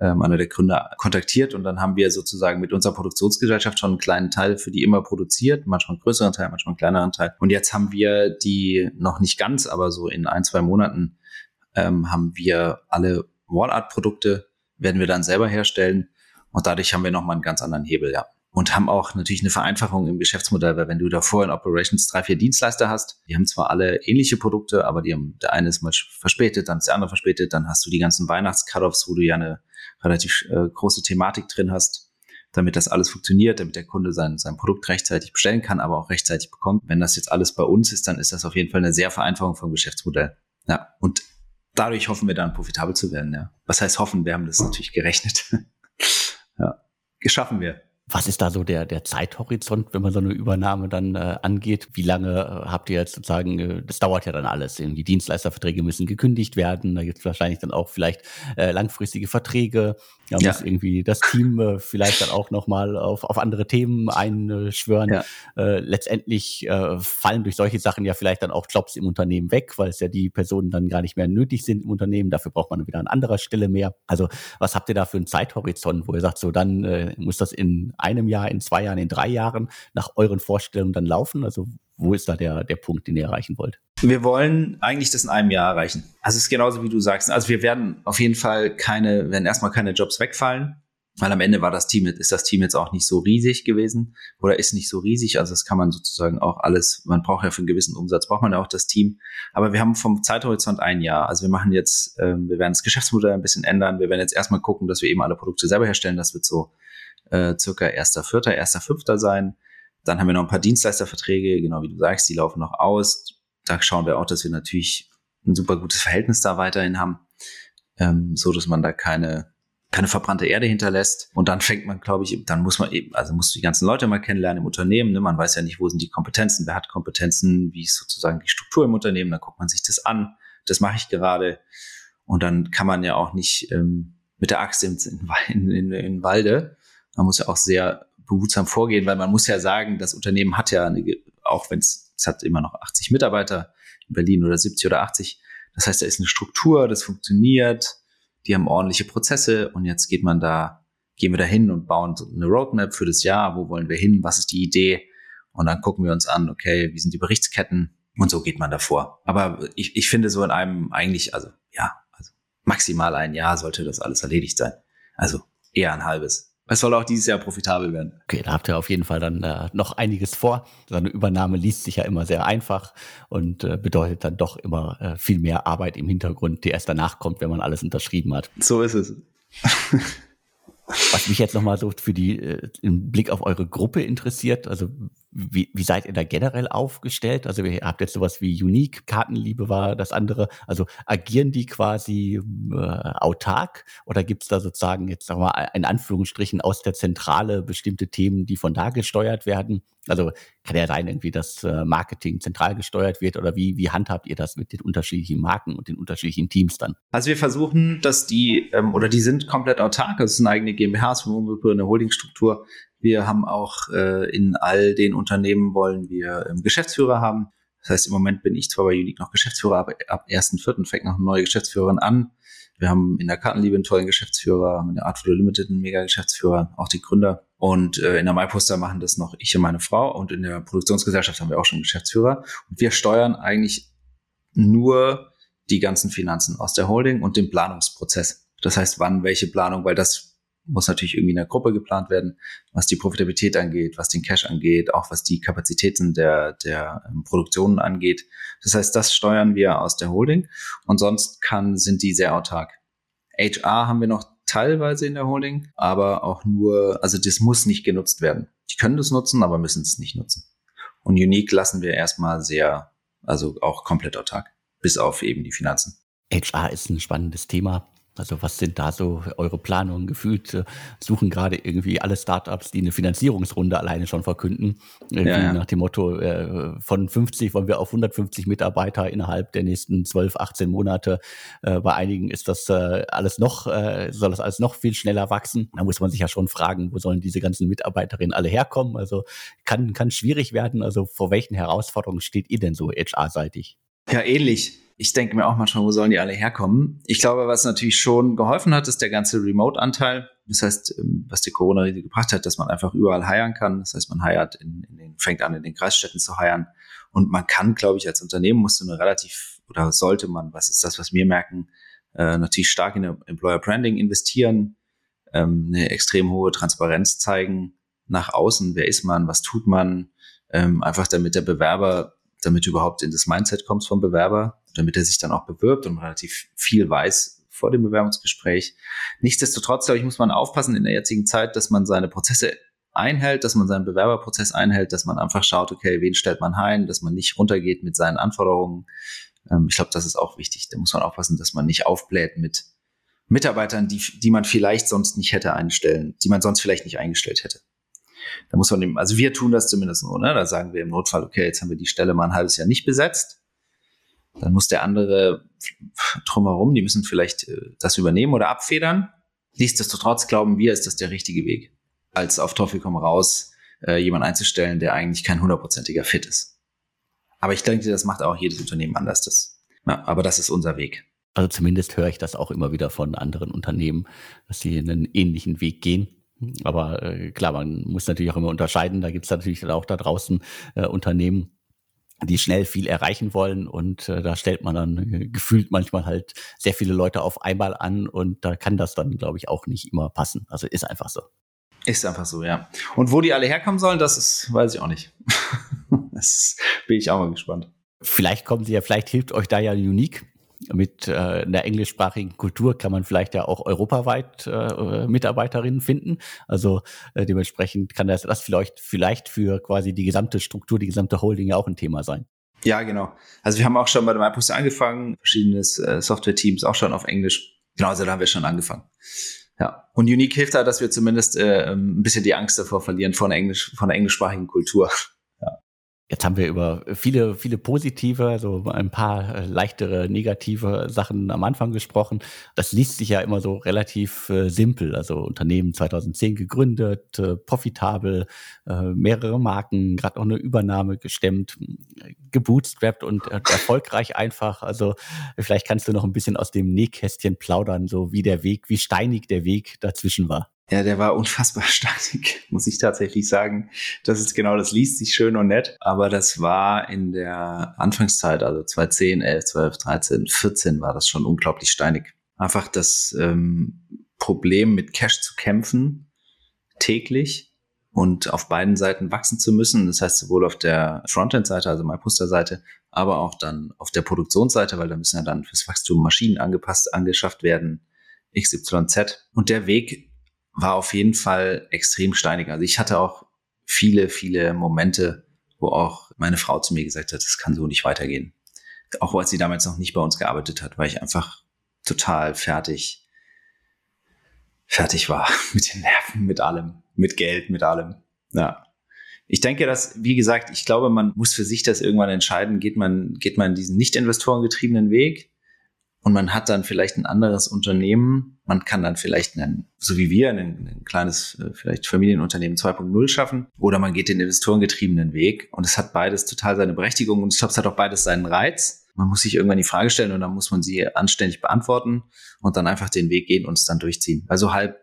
ähm, einer der Gründer, kontaktiert. Und dann haben wir sozusagen mit unserer Produktionsgesellschaft schon einen kleinen Teil für die immer produziert. Manchmal einen größeren Teil, manchmal einen kleineren Teil. Und jetzt haben wir die noch nicht ganz, aber so in ein, zwei Monaten ähm, haben wir alle Wallart-Produkte werden wir dann selber herstellen und dadurch haben wir nochmal einen ganz anderen Hebel, ja. Und haben auch natürlich eine Vereinfachung im Geschäftsmodell, weil wenn du davor in Operations drei, vier Dienstleister hast, die haben zwar alle ähnliche Produkte, aber die haben, der eine ist mal verspätet, dann ist der andere verspätet, dann hast du die ganzen Weihnachts-Cut-Offs, wo du ja eine relativ äh, große Thematik drin hast, damit das alles funktioniert, damit der Kunde sein, sein Produkt rechtzeitig bestellen kann, aber auch rechtzeitig bekommt. Wenn das jetzt alles bei uns ist, dann ist das auf jeden Fall eine sehr Vereinfachung vom Geschäftsmodell. Ja, und dadurch hoffen wir dann profitabel zu werden, ja. Was heißt hoffen? Wir haben das natürlich gerechnet. ja. Geschaffen wir. Was ist da so der, der Zeithorizont, wenn man so eine Übernahme dann äh, angeht? Wie lange äh, habt ihr jetzt sozusagen, äh, das dauert ja dann alles. Die Dienstleisterverträge müssen gekündigt werden. Da gibt es wahrscheinlich dann auch vielleicht äh, langfristige Verträge. Da ja. muss irgendwie das Team äh, vielleicht dann auch nochmal auf, auf andere Themen einschwören. Ja. Äh, letztendlich äh, fallen durch solche Sachen ja vielleicht dann auch Jobs im Unternehmen weg, weil es ja die Personen dann gar nicht mehr nötig sind im Unternehmen. Dafür braucht man wieder an anderer Stelle mehr. Also was habt ihr da für einen Zeithorizont, wo ihr sagt, so dann äh, muss das in einem Jahr, in zwei Jahren, in drei Jahren nach euren Vorstellungen dann laufen? Also wo ist da der, der Punkt, den ihr erreichen wollt? Wir wollen eigentlich das in einem Jahr erreichen. Also es ist genauso wie du sagst. Also wir werden auf jeden Fall keine, werden erstmal keine Jobs wegfallen, weil am Ende war das Team, ist das Team jetzt auch nicht so riesig gewesen oder ist nicht so riesig. Also das kann man sozusagen auch alles, man braucht ja für einen gewissen Umsatz, braucht man ja auch das Team. Aber wir haben vom Zeithorizont ein Jahr. Also wir machen jetzt, äh, wir werden das Geschäftsmodell ein bisschen ändern. Wir werden jetzt erstmal gucken, dass wir eben alle Produkte selber herstellen. Das wird so äh, circa erster Vierter, erster Fünfter sein. Dann haben wir noch ein paar Dienstleisterverträge, genau wie du sagst, die laufen noch aus. Da schauen wir auch, dass wir natürlich ein super gutes Verhältnis da weiterhin haben, ähm, so dass man da keine keine verbrannte Erde hinterlässt. Und dann fängt man, glaube ich, dann muss man eben, also musst du die ganzen Leute mal kennenlernen im Unternehmen. Ne? Man weiß ja nicht, wo sind die Kompetenzen, wer hat Kompetenzen, wie ist sozusagen die Struktur im Unternehmen. Dann guckt man sich das an. Das mache ich gerade. Und dann kann man ja auch nicht ähm, mit der Axt in, in, in, in Walde man muss ja auch sehr behutsam vorgehen, weil man muss ja sagen, das Unternehmen hat ja, eine, auch wenn es, es hat immer noch 80 Mitarbeiter in Berlin oder 70 oder 80. Das heißt, da ist eine Struktur, das funktioniert, die haben ordentliche Prozesse und jetzt geht man da, gehen wir da hin und bauen eine Roadmap für das Jahr, wo wollen wir hin, was ist die Idee und dann gucken wir uns an, okay, wie sind die Berichtsketten und so geht man davor. Aber ich, ich finde so in einem eigentlich, also ja, also maximal ein Jahr sollte das alles erledigt sein. Also eher ein halbes es soll auch dieses Jahr profitabel werden. Okay, da habt ihr auf jeden Fall dann äh, noch einiges vor. So eine Übernahme liest sich ja immer sehr einfach und äh, bedeutet dann doch immer äh, viel mehr Arbeit im Hintergrund, die erst danach kommt, wenn man alles unterschrieben hat. So ist es. Was mich jetzt nochmal so für die, äh, im Blick auf eure Gruppe interessiert, also wie, wie seid ihr da generell aufgestellt? Also ihr habt jetzt sowas wie Unique, Kartenliebe war das andere. Also agieren die quasi äh, autark oder gibt's da sozusagen jetzt sagen wir mal in Anführungsstrichen aus der Zentrale bestimmte Themen, die von da gesteuert werden? Also kann ja sein, irgendwie, dass äh, Marketing zentral gesteuert wird oder wie, wie handhabt ihr das mit den unterschiedlichen Marken und den unterschiedlichen Teams dann? Also wir versuchen, dass die ähm, oder die sind komplett autark. Es ist eine eigene GmbH, es ist eine Holdingstruktur. Wir haben auch äh, in all den Unternehmen wollen wir ähm, Geschäftsführer haben. Das heißt, im Moment bin ich zwar bei Unique noch Geschäftsführer, aber ab 1.4. fängt noch eine neue Geschäftsführerin an. Wir haben in der Kartenliebe einen tollen Geschäftsführer, in der Art the Limited einen mega Geschäftsführer, auch die Gründer. Und äh, in der MyPoster machen das noch ich und meine Frau. Und in der Produktionsgesellschaft haben wir auch schon einen Geschäftsführer. Und wir steuern eigentlich nur die ganzen Finanzen aus der Holding und den Planungsprozess. Das heißt, wann welche Planung, weil das muss natürlich irgendwie in der Gruppe geplant werden, was die Profitabilität angeht, was den Cash angeht, auch was die Kapazitäten der, der ähm, Produktionen angeht. Das heißt, das steuern wir aus der Holding und sonst kann, sind die sehr autark. HR haben wir noch teilweise in der Holding, aber auch nur, also das muss nicht genutzt werden. Die können das nutzen, aber müssen es nicht nutzen. Und Unique lassen wir erstmal sehr, also auch komplett autark, bis auf eben die Finanzen. HR ist ein spannendes Thema Also was sind da so eure Planungen gefühlt? Äh, suchen gerade irgendwie alle Startups, die eine Finanzierungsrunde alleine schon verkünden. Irgendwie ja, ja. nach dem Motto, äh, von 50 wollen wir auf 150 Mitarbeiter innerhalb der nächsten 12, 18 Monate. Äh, bei einigen ist das äh, alles noch, soll das alles noch viel schneller wachsen. Da muss man sich ja schon fragen, wo sollen diese ganzen Mitarbeiterinnen alle herkommen? Also kann, kann schwierig werden. Also vor welchen Herausforderungen steht ihr denn so HR-seitig? Ja, ähnlich ich denke mir auch manchmal, wo sollen die alle herkommen? Ich glaube, was natürlich schon geholfen hat, ist der ganze Remote-Anteil. Das heißt, ähm, was die Corona-Rede gebracht hat, dass man einfach überall heiern kann. Das heißt, man heiert in, in den, fängt an, in den Kreisstädten zu heiern. Und man kann, glaube ich, als Unternehmen musst du eine relativ, oder sollte man, was ist das, was wir merken, äh, natürlich stark in Employer Branding investieren, ähm, eine extrem hohe Transparenz zeigen nach außen. Wer ist man? Was tut man? Ähm, einfach damit der Bewerber, damit du überhaupt in das Mindset kommst vom Bewerber, damit er sich dann auch bewirbt und relativ viel weiß vor dem Bewerbungsgespräch. Nichtsdestotrotz, glaube ich, muss man aufpassen in der jetzigen Zeit, dass man seine Prozesse einhält, dass man seinen Bewerberprozess einhält, dass man einfach schaut, okay, wen stellt man ein, dass man nicht runtergeht mit seinen Anforderungen. Ähm, ich glaube, das ist auch wichtig. Da muss man aufpassen, dass man nicht aufbläht mit Mitarbeitern, die, die man vielleicht sonst nicht hätte einstellen, die man sonst vielleicht nicht eingestellt hätte. Da muss man dem, also wir tun das zumindest nur, ne? Da sagen wir im Notfall, okay, jetzt haben wir die Stelle mal ein halbes Jahr nicht besetzt. Dann muss der andere drumherum, die müssen vielleicht äh, das übernehmen oder abfedern. Nichtsdestotrotz glauben wir, ist das der richtige Weg, als auf Teufel komm raus äh, jemand einzustellen, der eigentlich kein hundertprozentiger Fit ist. Aber ich denke, das macht auch jedes Unternehmen anders. Das, ja, aber das ist unser Weg. Also zumindest höre ich das auch immer wieder von anderen Unternehmen, dass sie einen ähnlichen Weg gehen. Aber äh, klar, man muss natürlich auch immer unterscheiden. Da gibt es natürlich auch da draußen äh, Unternehmen, die schnell viel erreichen wollen und äh, da stellt man dann äh, gefühlt manchmal halt sehr viele Leute auf einmal an und da kann das dann, glaube ich, auch nicht immer passen. Also ist einfach so. Ist einfach so, ja. Und wo die alle herkommen sollen, das ist, weiß ich auch nicht. das bin ich auch mal gespannt. Vielleicht kommen sie ja, vielleicht hilft euch da ja Unique mit äh, einer englischsprachigen Kultur kann man vielleicht ja auch europaweit äh, Mitarbeiterinnen finden. Also äh, dementsprechend kann das, das vielleicht, vielleicht für quasi die gesamte Struktur, die gesamte Holding ja auch ein Thema sein. Ja, genau. Also wir haben auch schon bei der MyPost angefangen, verschiedene äh, Software-Teams auch schon auf Englisch. Genau, also da haben wir schon angefangen. Ja. Und Unique hilft da, dass wir zumindest äh, ein bisschen die Angst davor verlieren von Englisch, von der englischsprachigen Kultur. Jetzt haben wir über viele, viele positive, also ein paar äh, leichtere negative Sachen am Anfang gesprochen. Das liest sich ja immer so relativ äh, simpel. Also Unternehmen 2010 gegründet, äh, profitabel, äh, mehrere Marken, gerade auch eine Übernahme gestemmt, gebootstrapped und erfolgreich einfach. Also vielleicht kannst du noch ein bisschen aus dem Nähkästchen plaudern, so wie der Weg, wie steinig der Weg dazwischen war. Ja, der war unfassbar steinig, muss ich tatsächlich sagen. Das ist genau, das liest sich schön und nett, aber das war in der Anfangszeit, also 2010, 11, 12, 13, 14 war das schon unglaublich steinig. Einfach das ähm, Problem mit Cash zu kämpfen, täglich und auf beiden Seiten wachsen zu müssen. Das heißt sowohl auf der Frontend-Seite, also MyPoster-Seite, aber auch dann auf der Produktionsseite, weil da müssen ja dann fürs Wachstum Maschinen angepasst, angeschafft werden, XYZ. Und der Weg war auf jeden Fall extrem steinig. Also ich hatte auch viele, viele Momente, wo auch meine Frau zu mir gesagt hat, es kann so nicht weitergehen. Auch als sie damals noch nicht bei uns gearbeitet hat, weil ich einfach total fertig, fertig war mit den Nerven, mit allem, mit Geld, mit allem. Ja. Ich denke, dass, wie gesagt, ich glaube, man muss für sich das irgendwann entscheiden, geht man, geht man diesen nicht investorengetriebenen Weg und man hat dann vielleicht ein anderes Unternehmen. Man kann dann vielleicht, einen, so wie wir, ein, ein kleines, äh, vielleicht Familienunternehmen 2.0 schaffen oder man geht den investorengetriebenen Weg. Und es hat beides total seine Berechtigung und ich glaube, es hat auch beides seinen Reiz. Man muss sich irgendwann die Frage stellen und dann muss man sie anständig beantworten und dann einfach den Weg gehen und es dann durchziehen. Also halb,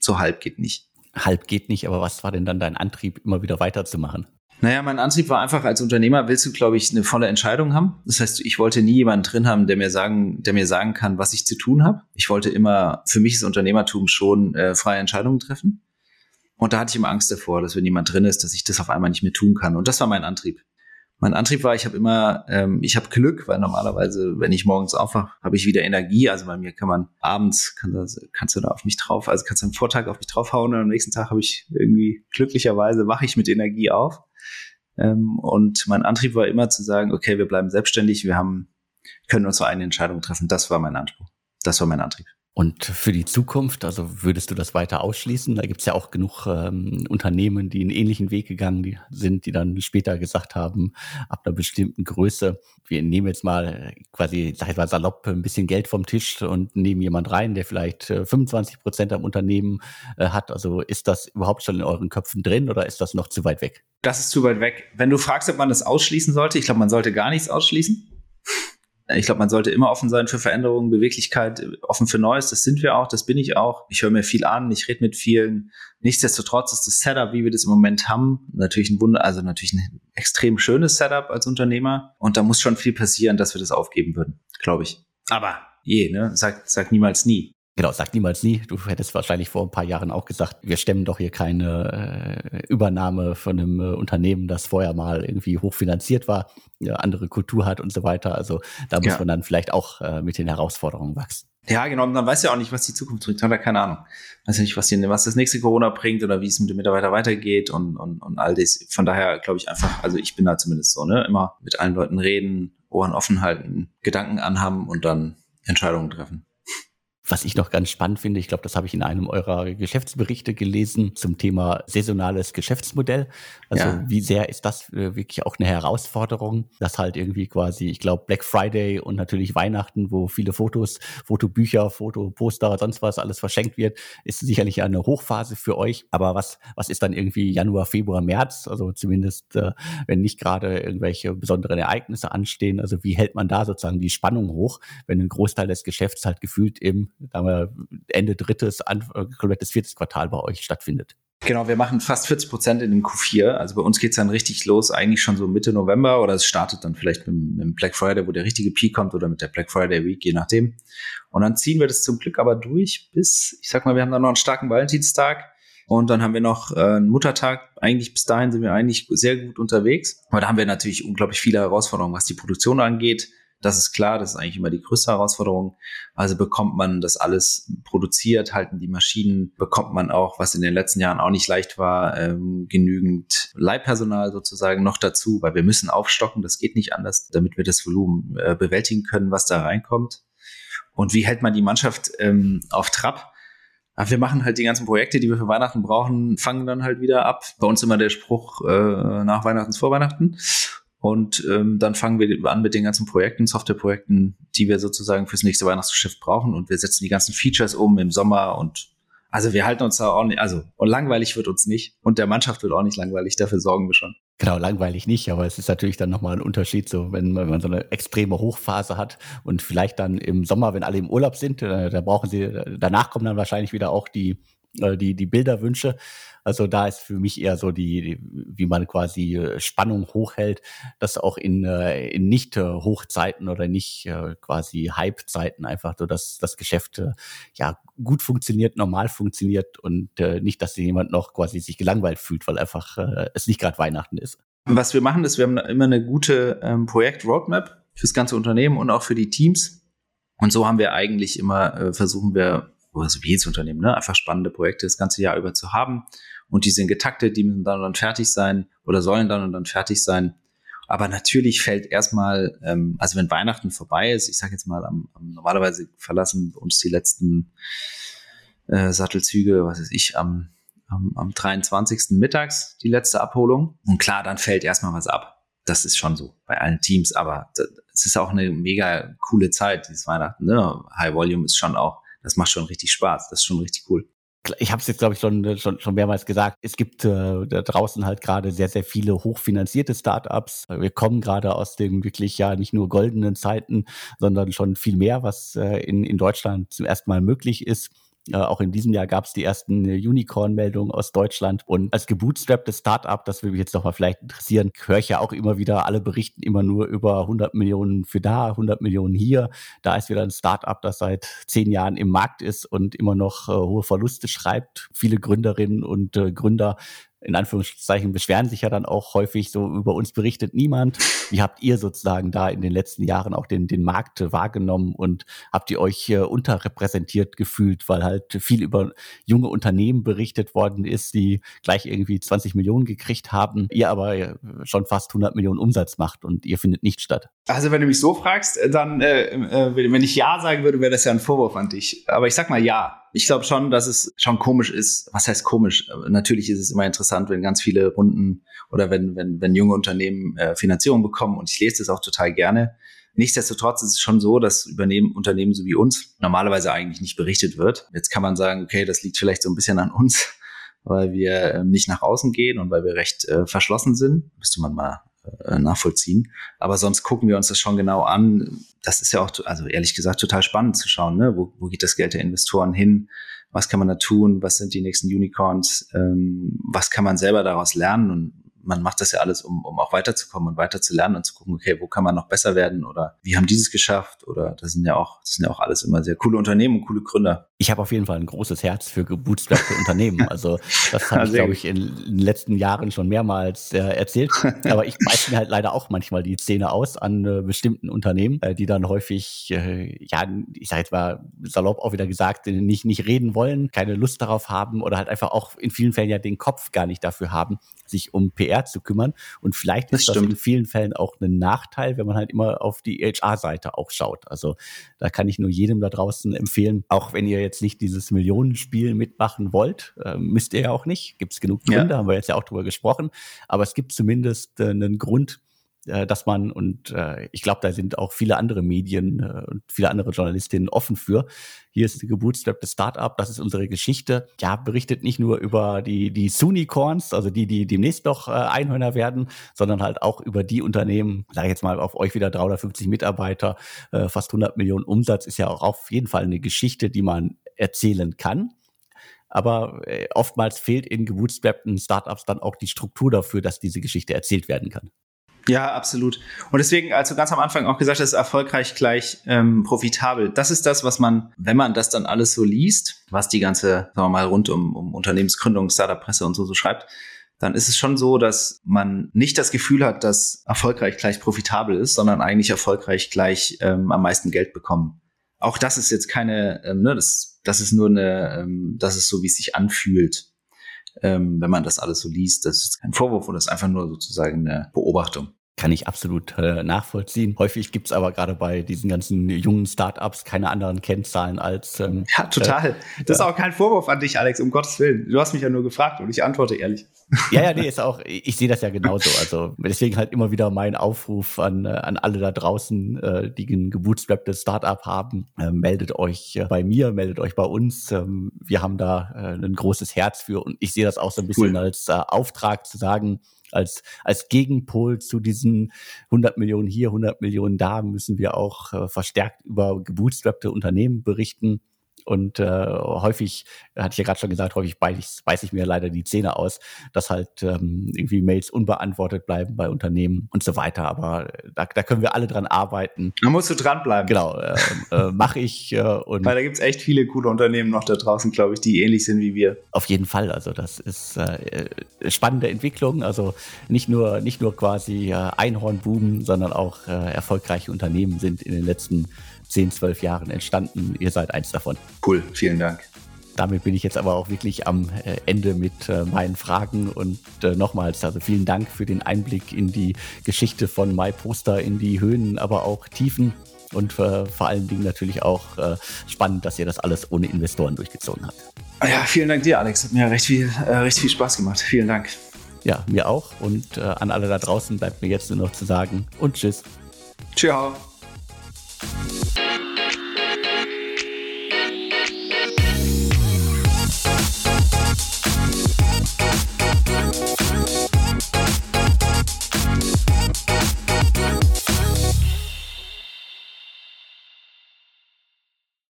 so halb geht nicht. Halb geht nicht, aber was war denn dann dein Antrieb, immer wieder weiterzumachen? Naja, mein Antrieb war einfach, als Unternehmer willst du, glaube ich, eine volle Entscheidung haben. Das heißt, ich wollte nie jemanden drin haben, der mir sagen, der mir sagen kann, was ich zu tun habe. Ich wollte immer, für mich ist Unternehmertum schon äh, freie Entscheidungen treffen. Und da hatte ich immer Angst davor, dass wenn jemand drin ist, dass ich das auf einmal nicht mehr tun kann. Und das war mein Antrieb mein Antrieb war, ich habe immer, ähm, ich habe Glück, weil normalerweise, wenn ich morgens aufwache, habe ich wieder Energie. Also bei mir kann man abends, kann das, kannst du da auf mich drauf, also kannst du am Vortag auf mich draufhauen und am nächsten Tag habe ich irgendwie glücklicherweise wache ich mit Energie auf. Ähm, und mein Antrieb war immer zu sagen, okay, wir bleiben selbstständig, wir haben, können unsere eigene Entscheidung treffen. Das war mein Anspruch. das war mein Antrieb. Und für die Zukunft, also würdest du das weiter ausschließen? Da gibt es ja auch genug ähm, Unternehmen, die einen ähnlichen Weg gegangen sind, die dann später gesagt haben, ab einer bestimmten Größe, wir nehmen jetzt mal quasi, sag ich mal salopp, ein bisschen Geld vom Tisch und nehmen jemand rein, der vielleicht äh, 25 Prozent am Unternehmen äh, hat. Also ist das überhaupt schon in euren Köpfen drin oder ist das noch zu weit weg? Das ist zu weit weg. Wenn du fragst, ob man das ausschließen sollte, ich glaube, man sollte gar nichts ausschließen. Ich glaube, man sollte immer offen sein für Veränderungen, Beweglichkeit, offen für Neues. Das sind wir auch, das bin ich auch. Ich höre mir viel an, ich rede mit vielen. Nichtsdestotrotz ist das Setup, wie wir das im Moment haben, natürlich ein Wunder, also natürlich ein extrem schönes Setup als Unternehmer. Und da muss schon viel passieren, dass wir das aufgeben würden, glaube ich. Aber je, ne? Sag, sag niemals nie. Genau, sag niemals nie. Du hättest wahrscheinlich vor ein paar Jahren auch gesagt, wir stemmen doch hier keine äh, Übernahme von einem äh, Unternehmen, das vorher mal irgendwie hochfinanziert war, eine andere Kultur hat und so weiter. Also da muss ja. man dann vielleicht auch äh, mit den Herausforderungen wachsen. Ja, genau. Und man weiß ja auch nicht, was die Zukunft bringt. Hat er keine Ahnung. Weiß ja nicht, was, die, was das nächste Corona bringt oder wie es mit dem Mitarbeiter weitergeht und, und, und all das. Von daher glaube ich einfach, also ich bin da zumindest so, ne? Immer mit allen Leuten reden, Ohren offen halten, Gedanken anhaben und dann Entscheidungen treffen. Was ich noch ganz spannend finde, ich glaube, das habe ich in einem eurer Geschäftsberichte gelesen zum Thema saisonales Geschäftsmodell. Also ja. wie sehr ist das äh, wirklich auch eine Herausforderung, dass halt irgendwie quasi, ich glaube, Black Friday und natürlich Weihnachten, wo viele Fotos, Fotobücher, Fotoposter, sonst was alles verschenkt wird, ist sicherlich eine Hochphase für euch. Aber was, was ist dann irgendwie Januar, Februar, März? Also zumindest, äh, wenn nicht gerade irgendwelche besonderen Ereignisse anstehen. Also wie hält man da sozusagen die Spannung hoch, wenn ein Großteil des Geschäfts halt gefühlt im Ende drittes, äh, komplettes viertes Quartal bei euch stattfindet. Genau, wir machen fast 40 Prozent in dem Q4. Also bei uns geht's dann richtig los, eigentlich schon so Mitte November oder es startet dann vielleicht mit, mit dem Black Friday, wo der richtige Peak kommt oder mit der Black Friday Week, je nachdem. Und dann ziehen wir das zum Glück aber durch bis, ich sag mal, wir haben dann noch einen starken Valentinstag und dann haben wir noch äh, einen Muttertag. Eigentlich bis dahin sind wir eigentlich sehr gut unterwegs. Aber da haben wir natürlich unglaublich viele Herausforderungen, was die Produktion angeht das ist klar, das ist eigentlich immer die größte Herausforderung. Also bekommt man das alles produziert, halten die Maschinen, bekommt man auch, was in den letzten Jahren auch nicht leicht war, ähm, genügend Leihpersonal sozusagen noch dazu, weil wir müssen aufstocken, das geht nicht anders, damit wir das Volumen äh, bewältigen können, was da reinkommt. Und wie hält man die Mannschaft ähm, auf Trab? wir machen halt die ganzen Projekte, die wir für Weihnachten brauchen, fangen dann halt wieder ab. Bei uns immer der Spruch äh, nach Weihnachten vor Weihnachten. Und ähm, dann fangen wir an mit den ganzen Projekten, Softwareprojekten, die wir sozusagen fürs nächste Weihnachtsgeschäft brauchen. Und wir setzen die ganzen Features um im Sommer und also wir halten uns da nicht, also und langweilig wird uns nicht und der Mannschaft wird auch nicht langweilig, dafür sorgen wir schon. Genau, langweilig nicht, aber es ist natürlich dann nochmal ein Unterschied, so wenn, wenn man so eine extreme Hochphase hat und vielleicht dann im Sommer, wenn alle im Urlaub sind, äh, da brauchen sie, danach kommen dann wahrscheinlich wieder auch die, äh, die, die Bilderwünsche. Also da ist für mich eher so die, wie man quasi äh, Spannung hochhält, dass auch in, äh, in nicht Hochzeiten oder nicht quasi Hype-Zeiten einfach so, dass das Geschäft ja gut funktioniert, normal funktioniert und nicht, dass jemand noch quasi sich gelangweilt fühlt, weil einfach es nicht gerade Weihnachten ist. Was wir machen, ist, wir haben immer eine gute ähm, Projekt-Roadmap fürs ganze Unternehmen und auch für die Teams. Und so haben wir eigentlich immer, äh, versuchen wir oder so wie jedes Unternehmen, ne, einfach spannende Projekte das ganze Jahr über zu haben. Und die sind getaktet, die müssen dann und dann fertig sein oder sollen dann und dann fertig sein. Aber natürlich fällt erstmal, ähm, also wenn Weihnachten vorbei ist, ich sage jetzt mal, am, am, normalerweise verlassen uns die letzten äh, Sattelzüge, was weiß ich, am, am, am 23. mittags die letzte Abholung. Und klar, dann fällt erstmal was ab. Das ist schon so bei allen Teams, aber es ist auch eine mega coole Zeit, dieses Weihnachten. Ne? High Volume ist schon auch das macht schon richtig Spaß. Das ist schon richtig cool. Ich habe es jetzt, glaube ich, schon, schon, schon mehrmals gesagt. Es gibt äh, da draußen halt gerade sehr, sehr viele hochfinanzierte Startups. Wir kommen gerade aus den wirklich ja nicht nur goldenen Zeiten, sondern schon viel mehr, was äh, in, in Deutschland zum ersten Mal möglich ist. Äh, auch in diesem Jahr gab es die ersten äh, Unicorn-Meldungen aus Deutschland. Und als gebootstrapptes Startup, das würde mich jetzt nochmal vielleicht interessieren, höre ich ja auch immer wieder, alle berichten immer nur über 100 Millionen für da, 100 Millionen hier. Da ist wieder ein Startup, das seit zehn Jahren im Markt ist und immer noch äh, hohe Verluste schreibt. Viele Gründerinnen und äh, Gründer in Anführungszeichen beschweren sich ja dann auch häufig so, über uns berichtet niemand. Wie habt ihr sozusagen da in den letzten Jahren auch den, den Markt wahrgenommen und habt ihr euch unterrepräsentiert gefühlt, weil halt viel über junge Unternehmen berichtet worden ist, die gleich irgendwie 20 Millionen gekriegt haben, ihr aber äh, schon fast 100 Millionen Umsatz macht und ihr findet nicht statt? Also wenn du mich so fragst, dann, äh, äh, wenn ich Ja sagen würde, wäre das ja ein Vorwurf an dich. Aber ich sag mal Ja. Ich glaube schon, dass es schon komisch ist. Was heißt komisch? Natürlich ist es immer interessant, wenn ganz viele Runden oder wenn, wenn, wenn junge Unternehmen äh, Finanzierung bekommen und ich lese das auch total gerne. Nichtsdestotrotz ist es schon so, dass Übernehmen, Unternehmen so wie uns normalerweise eigentlich nicht berichtet wird. Jetzt kann man sagen, okay, das liegt vielleicht so ein bisschen an uns, weil wir äh, nicht nach außen gehen und weil wir recht äh, verschlossen sind. Müsste man mal äh, nachvollziehen. Aber sonst gucken wir uns das schon genau an. Das ist ja auch, also ehrlich gesagt, total spannend zu schauen, ne? wo, wo geht das Geld der Investoren hin? Was kann man da tun? Was sind die nächsten Unicorns? Ähm, was kann man selber daraus lernen? Und man macht das ja alles, um, um auch weiterzukommen und weiter zu lernen und zu gucken, okay, wo kann man noch besser werden oder wie haben dieses geschafft oder das sind ja auch, das sind ja auch alles immer sehr coole Unternehmen und coole Gründer. Ich habe auf jeden Fall ein großes Herz für gebootstrappte Unternehmen. Also das habe ich, glaube ich, in, den letzten Jahren schon mehrmals äh, erzählt. Aber ich beiße mir halt leider auch manchmal die Zähne aus an äh, bestimmten Unternehmen, äh, die dann häufig, äh, ja, ich sage jetzt mal salopp auch wieder gesagt, nicht, nicht reden wollen, keine Lust darauf haben oder halt einfach auch in vielen Fällen ja den Kopf gar nicht dafür haben, sich um PR zu kümmern. Und vielleicht ist das, das in vielen Fällen auch ein Nachteil, wenn man halt immer auf die HR-Seite auch schaut. Also da kann ich nur jedem da draußen empfehlen, auch wenn ihr jetzt nicht dieses Millionenspiel mitmachen wollt, äh, müsst ihr ja auch nicht. Gibt es genug Gründe, ja. haben wir jetzt ja auch drüber gesprochen. Aber es gibt zumindest äh, einen Grund, äh, dass man, und äh, ich glaube, da sind auch viele andere Medien äh, und viele andere Journalistinnen offen für. Hier ist die gebootstrappte Startup, das ist unsere Geschichte. Ja, berichtet nicht nur über die, die Sunicorns, also die, die demnächst noch äh, Einhörner werden, sondern halt auch über die Unternehmen, sage ich jetzt mal auf euch wieder 350 Mitarbeiter, äh, fast 100 Millionen Umsatz, ist ja auch auf jeden Fall eine Geschichte, die man erzählen kann aber äh, oftmals fehlt in gebootstrappten Startups dann auch die Struktur dafür, dass diese Geschichte erzählt werden kann. Ja, absolut. Und deswegen, als du ganz am Anfang auch gesagt hast, erfolgreich gleich ähm, profitabel. Das ist das, was man, wenn man das dann alles so liest, was die ganze, sagen wir mal, rund um, um Unternehmensgründung, Startup-Presse und so so schreibt, dann ist es schon so, dass man nicht das Gefühl hat, dass erfolgreich gleich profitabel ist, sondern eigentlich erfolgreich gleich ähm, am meisten Geld bekommen. Auch das ist jetzt keine, ähm, ne, das, das ist nur eine, ähm, das ist so, wie es sich anfühlt ähm, wenn man das alles so liest. Das ist kein Vorwurf und das ist einfach nur sozusagen eine Beobachtung. Kann ich absolut äh, nachvollziehen. Häufig gibt's aber gerade bei diesen ganzen jungen Startups keine anderen Kennzahlen als. Ähm, ja, total. Äh, das ist auch kein Vorwurf an dich, Alex, um Gottes Willen. Du hast mich ja nur gefragt und ich antworte ehrlich. Ja, ja, nee, ist auch, ich sehe das ja genauso. Also deswegen halt immer wieder mein Aufruf an, äh, an alle da draußen, äh, die ein gebootstrapptes Startup haben. Äh, meldet euch äh, bei mir, meldet euch bei uns. Ähm, wir haben da äh, ein großes Herz für und ich sehe das auch so ein bisschen cool. als äh, Auftrag zu sagen, als, als Gegenpol zu diesen 100 Millionen hier, 100 Millionen da müssen wir auch äh, verstärkt über gebootstrappte Unternehmen berichten. Und äh, häufig, hatte ich ja gerade schon gesagt, häufig beiß ich, beiß ich mir leider die Zähne aus, dass halt ähm, irgendwie Mails unbeantwortet bleiben bei Unternehmen und so weiter. Aber äh, da, da können wir alle dran arbeiten. Da musst du dranbleiben. Genau, äh, äh, mache ich. Äh, und Weil da gibt's echt viele coole Unternehmen noch da draußen, glaube ich, die ähnlich sind wie wir. Auf jeden Fall. Also das ist äh, spannende Entwicklung. Also nicht nur, nicht nur quasi äh, Einhornbuben, sondern auch äh, erfolgreiche Unternehmen sind in den letzten 10, 12 Jahren entstanden. Ihr seid eins davon. Cool, vielen Dank. Damit bin ich jetzt aber auch wirklich am äh, Ende mit äh, meinen Fragen und äh, nochmals, also vielen Dank für den Einblick in die Geschichte von MyPoster, in die Höhen, aber auch Tiefen und vor allen Dingen natürlich auch spannend, dass ihr das alles ohne Investoren durchgezogen habt. Ja, vielen Dank dir, Alex. Hat mir recht viel, recht viel Spaß gemacht. Vielen Dank. Ja, mir auch. Und an alle da draußen bleibt mir jetzt nur noch zu sagen und tschüss. Ciao.